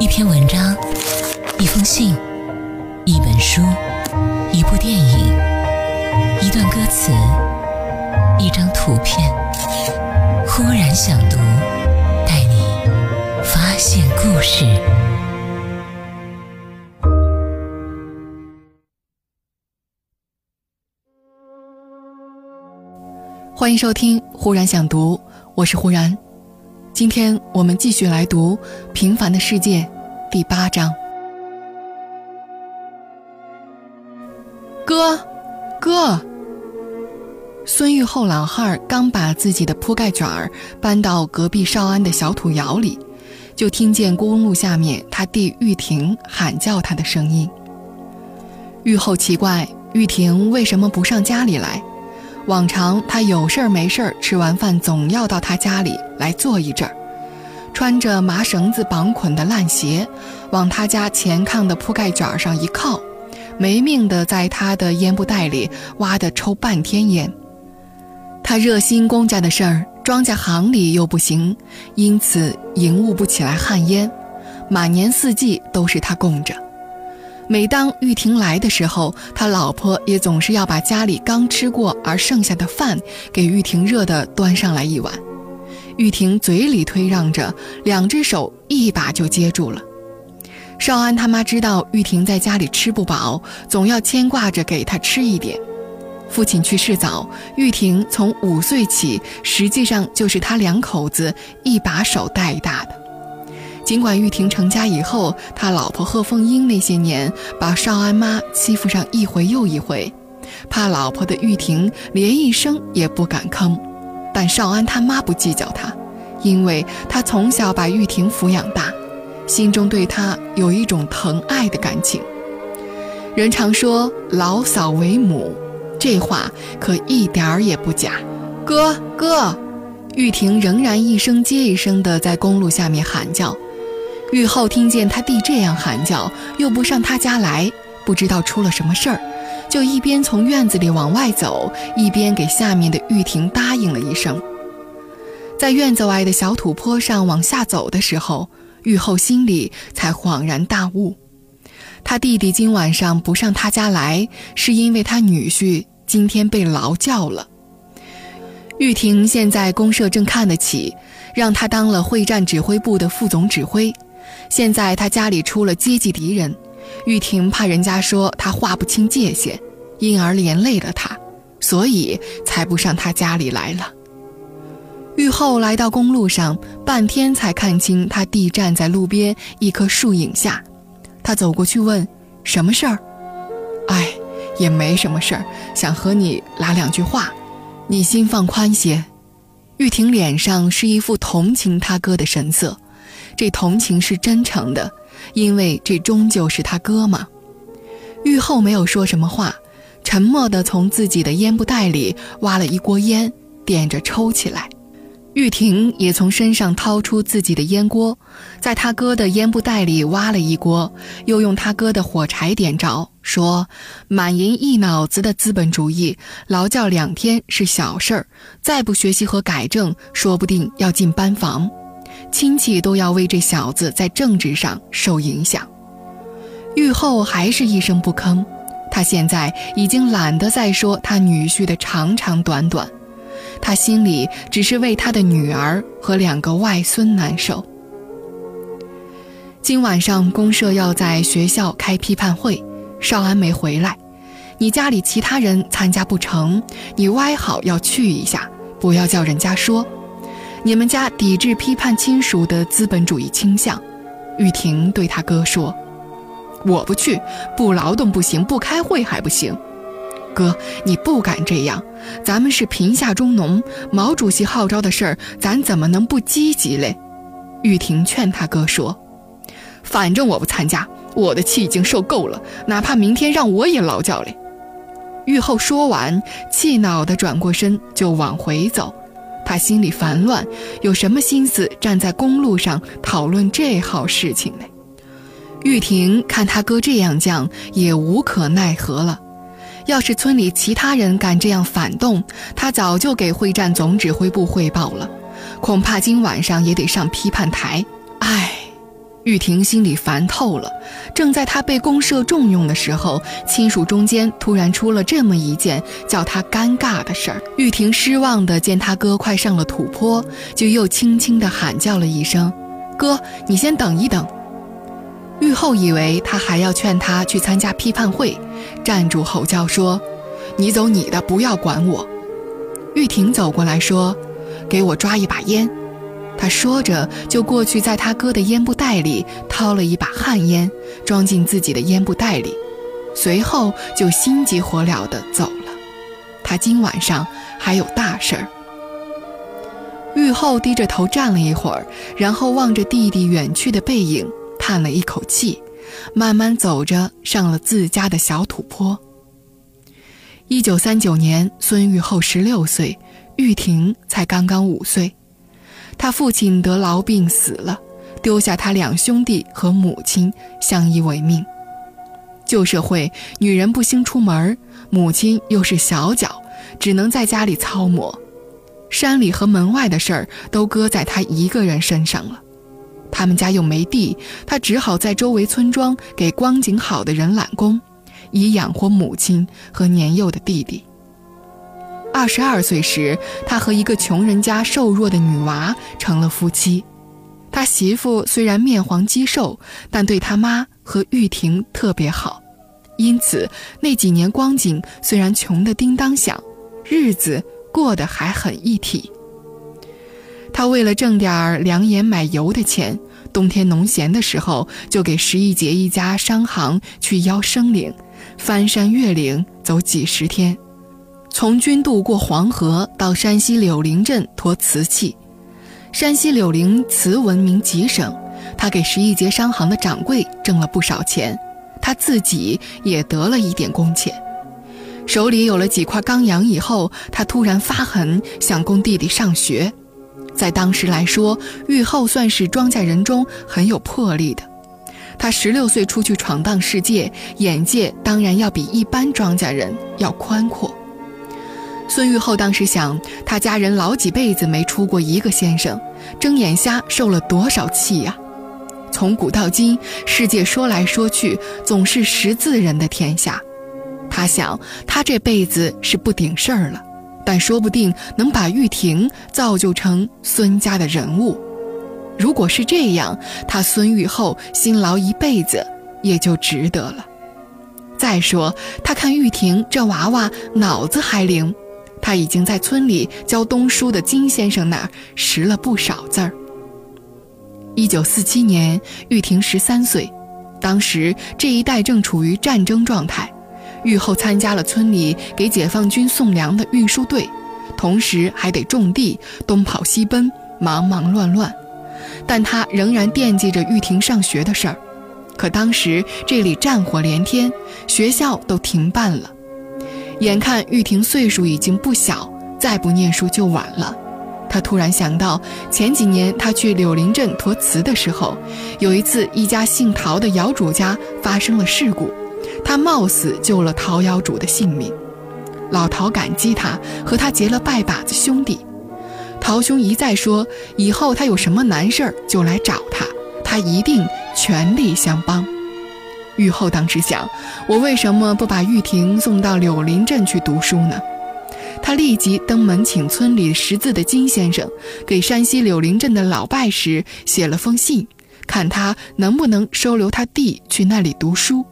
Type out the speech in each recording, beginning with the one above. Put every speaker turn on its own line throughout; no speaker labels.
一篇文章，一封信，一本书，一部电影，一段歌词，一张图片。忽然想读，带你发现故事。
欢迎收听《忽然想读》，我是忽然。今天我们继续来读《平凡的世界》第八章。哥，哥！孙玉厚老汉儿刚把自己的铺盖卷儿搬到隔壁少安的小土窑里，就听见公路下面他弟玉婷喊叫他的声音。玉厚奇怪玉婷为什么不上家里来。往常他有事儿没事儿，吃完饭总要到他家里来坐一阵儿，穿着麻绳子绑捆的烂鞋，往他家前炕的铺盖卷上一靠，没命的在他的烟布袋里挖的抽半天烟。他热心公家的事儿，庄稼行里又不行，因此营务不起来旱烟，满年四季都是他供着。每当玉婷来的时候，他老婆也总是要把家里刚吃过而剩下的饭给玉婷热的端上来一碗。玉婷嘴里推让着，两只手一把就接住了。少安他妈知道玉婷在家里吃不饱，总要牵挂着给她吃一点。父亲去世早，玉婷从五岁起，实际上就是他两口子一把手带大的。尽管玉婷成家以后，他老婆贺凤英那些年把少安妈欺负上一回又一回，怕老婆的玉婷连一声也不敢吭，但少安他妈不计较他，因为他从小把玉婷抚养大，心中对她有一种疼爱的感情。人常说老嫂为母，这话可一点儿也不假。哥哥，玉婷仍然一声接一声地在公路下面喊叫。玉后听见他弟这样喊叫，又不上他家来，不知道出了什么事儿，就一边从院子里往外走，一边给下面的玉婷答应了一声。在院子外的小土坡上往下走的时候，玉后心里才恍然大悟：他弟弟今晚上不上他家来，是因为他女婿今天被劳教了。玉婷现在公社正看得起，让他当了会战指挥部的副总指挥。现在他家里出了阶级敌人，玉婷怕人家说他划不清界限，因而连累了他，所以才不上他家里来了。玉后来到公路上，半天才看清他弟站在路边一棵树影下。他走过去问：“什么事儿？”“哎，也没什么事儿，想和你拉两句话，你心放宽些。”玉婷脸上是一副同情他哥的神色。这同情是真诚的，因为这终究是他哥嘛。玉后没有说什么话，沉默地从自己的烟布袋里挖了一锅烟，点着抽起来。玉婷也从身上掏出自己的烟锅，在他哥的烟布袋里挖了一锅，又用他哥的火柴点着，说：“满银一脑子的资本主义，劳教两天是小事儿，再不学习和改正，说不定要进班房。”亲戚都要为这小子在政治上受影响。玉后还是一声不吭，他现在已经懒得再说他女婿的长长短短，他心里只是为他的女儿和两个外孙难受。今晚上公社要在学校开批判会，少安没回来，你家里其他人参加不成，你歪好要去一下，不要叫人家说。你们家抵制批判亲属的资本主义倾向，玉婷对他哥说：“我不去，不劳动不行，不开会还不行。哥，你不敢这样，咱们是贫下中农，毛主席号召的事儿，咱怎么能不积极嘞？”玉婷劝他哥说：“反正我不参加，我的气已经受够了，哪怕明天让我也劳教嘞。”玉后说完，气恼地转过身就往回走。他心里烦乱，有什么心思站在公路上讨论这号事情呢？玉婷看他哥这样犟，也无可奈何了。要是村里其他人敢这样反动，他早就给会战总指挥部汇报了，恐怕今晚上也得上批判台。玉婷心里烦透了。正在她被公社重用的时候，亲属中间突然出了这么一件叫她尴尬的事儿。玉婷失望的见他哥快上了土坡，就又轻轻的喊叫了一声：“哥，你先等一等。”玉后以为他还要劝他去参加批判会，站住吼叫说：“你走你的，不要管我。”玉婷走过来说：“给我抓一把烟。”他说着，就过去，在他哥的烟不袋里掏了一把旱烟，装进自己的烟布袋里，随后就心急火燎地走了。他今晚上还有大事儿。玉后低着头站了一会儿，然后望着弟弟远去的背影，叹了一口气，慢慢走着上了自家的小土坡。一九三九年，孙玉厚十六岁，玉婷才刚刚五岁。他父亲得痨病死了，丢下他两兄弟和母亲相依为命。旧社会女人不兴出门，母亲又是小脚，只能在家里操磨，山里和门外的事儿都搁在他一个人身上了。他们家又没地，他只好在周围村庄给光景好的人揽工，以养活母亲和年幼的弟弟。二十二岁时，他和一个穷人家瘦弱的女娃成了夫妻。他媳妇虽然面黄肌瘦，但对他妈和玉婷特别好，因此那几年光景虽然穷得叮当响，日子过得还很一体。他为了挣点儿粮盐买油的钱，冬天农闲的时候就给石一杰一家商行去邀生灵，翻山越岭走几十天。从军渡过黄河到山西柳林镇驮瓷器，山西柳林瓷闻名极省，他给十一节商行的掌柜挣了不少钱，他自己也得了一点工钱。手里有了几块钢洋以后，他突然发狠，想供弟弟上学。在当时来说，玉厚算是庄稼人中很有魄力的。他十六岁出去闯荡世界，眼界当然要比一般庄稼人要宽阔。孙玉厚当时想，他家人老几辈子没出过一个先生，睁眼瞎受了多少气呀！从古到今，世界说来说去，总是识字人的天下。他想，他这辈子是不顶事儿了，但说不定能把玉婷造就成孙家的人物。如果是这样，他孙玉厚辛劳一辈子也就值得了。再说，他看玉婷这娃娃脑子还灵。他已经在村里教东书的金先生那儿识了不少字儿。一九四七年，玉婷十三岁，当时这一带正处于战争状态，玉后参加了村里给解放军送粮的运输队，同时还得种地，东跑西奔，忙忙乱乱。但他仍然惦记着玉婷上学的事儿。可当时这里战火连天，学校都停办了。眼看玉婷岁数已经不小，再不念书就晚了。他突然想到，前几年他去柳林镇驮瓷的时候，有一次一家姓陶的窑主家发生了事故，他冒死救了陶窑主的性命。老陶感激他，和他结了拜把子兄弟。陶兄一再说，以后他有什么难事儿就来找他，他一定全力相帮。玉后当时想：我为什么不把玉婷送到柳林镇去读书呢？他立即登门请村里识字的金先生，给山西柳林镇的老拜师写了封信，看他能不能收留他弟去那里读书。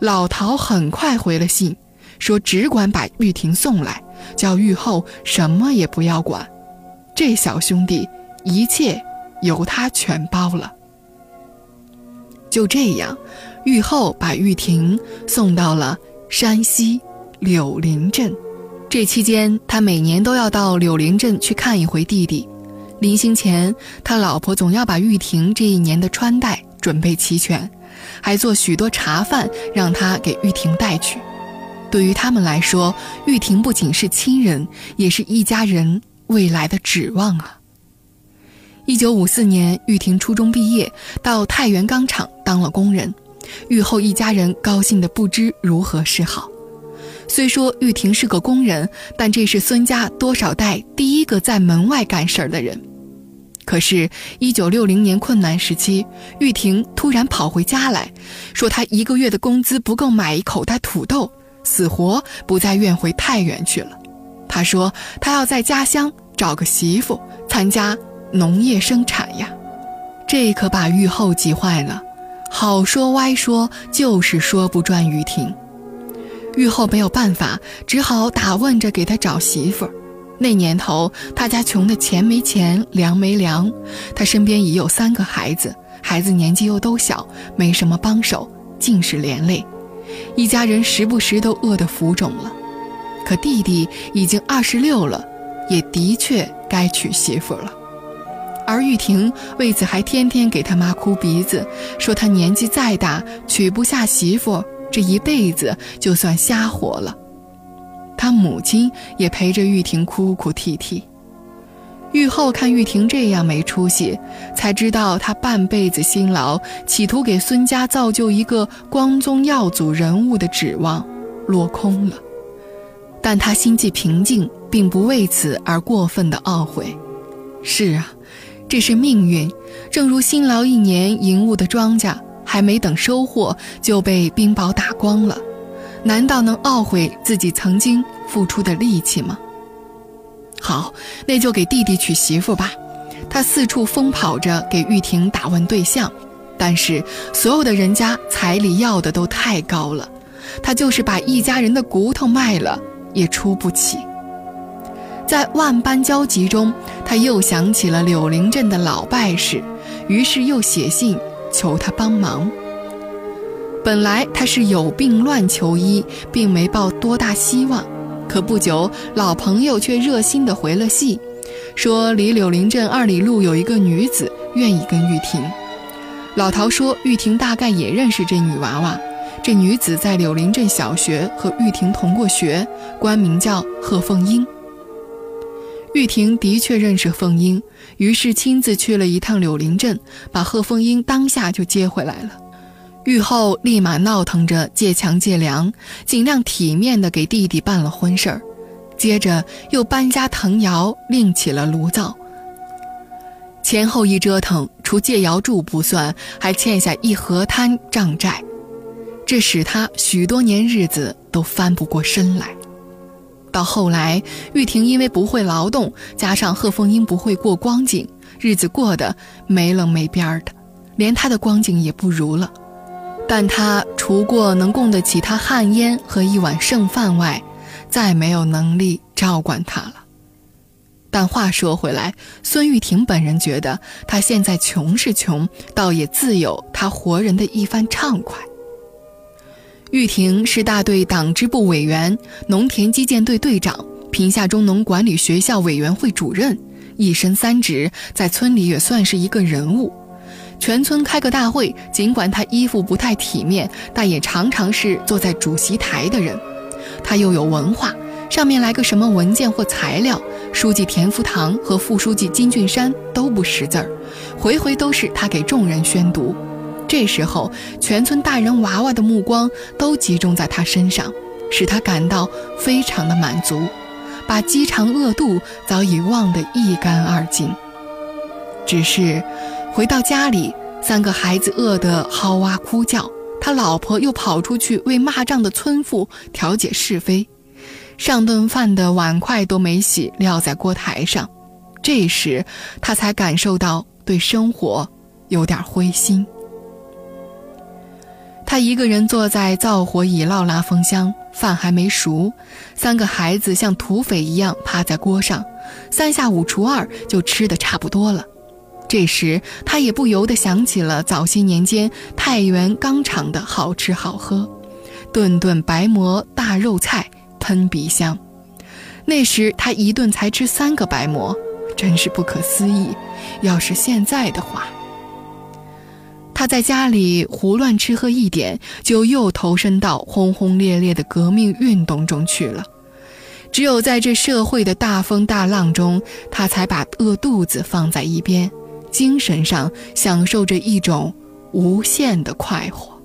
老陶很快回了信，说只管把玉婷送来，叫玉后什么也不要管，这小兄弟一切由他全包了。就这样。玉后把玉婷送到了山西柳林镇，这期间他每年都要到柳林镇去看一回弟弟。临行前，他老婆总要把玉婷这一年的穿戴准备齐全，还做许多茶饭让他给玉婷带去。对于他们来说，玉婷不仅是亲人，也是一家人未来的指望啊。一九五四年，玉婷初中毕业，到太原钢厂当了工人。玉后一家人高兴得不知如何是好。虽说玉婷是个工人，但这是孙家多少代第一个在门外干事儿的人。可是，一九六零年困难时期，玉婷突然跑回家来说，她一个月的工资不够买一口袋土豆，死活不再愿回太原去了。她说，她要在家乡找个媳妇，参加农业生产呀。这可把玉后急坏了，好说歪说就是说不转雨婷。玉后没有办法，只好打问着给他找媳妇。那年头，他家穷的钱没钱，粮没粮，他身边已有三个孩子，孩子年纪又都小，没什么帮手，尽是连累，一家人时不时都饿得浮肿了。可弟弟已经二十六了，也的确该娶媳妇了。而玉婷为此还天天给他妈哭鼻子，说他年纪再大，娶不下媳妇，这一辈子就算瞎活了。他母亲也陪着玉婷哭哭啼啼。玉后看玉婷这样没出息，才知道她半辈子辛劳，企图给孙家造就一个光宗耀祖人物的指望落空了。但她心际平静，并不为此而过分的懊悔。是啊，这是命运。正如辛劳一年营务的庄稼，还没等收获就被冰雹打光了。难道能懊悔自己曾经付出的力气吗？好，那就给弟弟娶媳妇吧。他四处疯跑着给玉婷打问对象，但是所有的人家彩礼要的都太高了，他就是把一家人的骨头卖了也出不起。在万般焦急中，他又想起了柳林镇的老拜师，于是又写信求他帮忙。本来他是有病乱求医，并没抱多大希望，可不久老朋友却热心地回了信，说离柳林镇二里路有一个女子愿意跟玉婷。老陶说玉婷大概也认识这女娃娃，这女子在柳林镇小学和玉婷同过学，官名叫贺凤英。玉婷的确认识凤英，于是亲自去了一趟柳林镇，把贺凤英当下就接回来了。玉后立马闹腾着借强借粮，尽量体面地给弟弟办了婚事儿，接着又搬家腾窑，另起了炉灶。前后一折腾，除借窑住不算，还欠下一河滩账债，这使他许多年日子都翻不过身来。到后来，玉婷因为不会劳动，加上贺凤英不会过光景，日子过得没棱没边儿的，连她的光景也不如了。但她除过能供得起他旱烟和一碗剩饭外，再没有能力照管他了。但话说回来，孙玉婷本人觉得他现在穷是穷，倒也自有他活人的一番畅快。玉婷是大队党支部委员、农田基建队队长、平下中农管理学校委员会主任，一身三职，在村里也算是一个人物。全村开个大会，尽管他衣服不太体面，但也常常是坐在主席台的人。他又有文化，上面来个什么文件或材料，书记田福堂和副书记金俊山都不识字儿，回回都是他给众人宣读。这时候，全村大人娃娃的目光都集中在他身上，使他感到非常的满足，把饥肠饿肚早已忘得一干二净。只是。回到家里，三个孩子饿得嚎哇哭叫，他老婆又跑出去为骂仗的村妇调解是非，上顿饭的碗筷都没洗，撂在锅台上。这时，他才感受到对生活有点灰心。他一个人坐在灶火已烙拉风箱，饭还没熟，三个孩子像土匪一样趴在锅上，三下五除二就吃得差不多了。这时，他也不由得想起了早些年间太原钢厂的好吃好喝，顿顿白馍大肉菜喷鼻香。那时他一顿才吃三个白馍，真是不可思议。要是现在的话，他在家里胡乱吃喝一点，就又投身到轰轰烈烈的革命运动中去了。只有在这社会的大风大浪中，他才把饿肚子放在一边。精神上享受着一种无限的快活。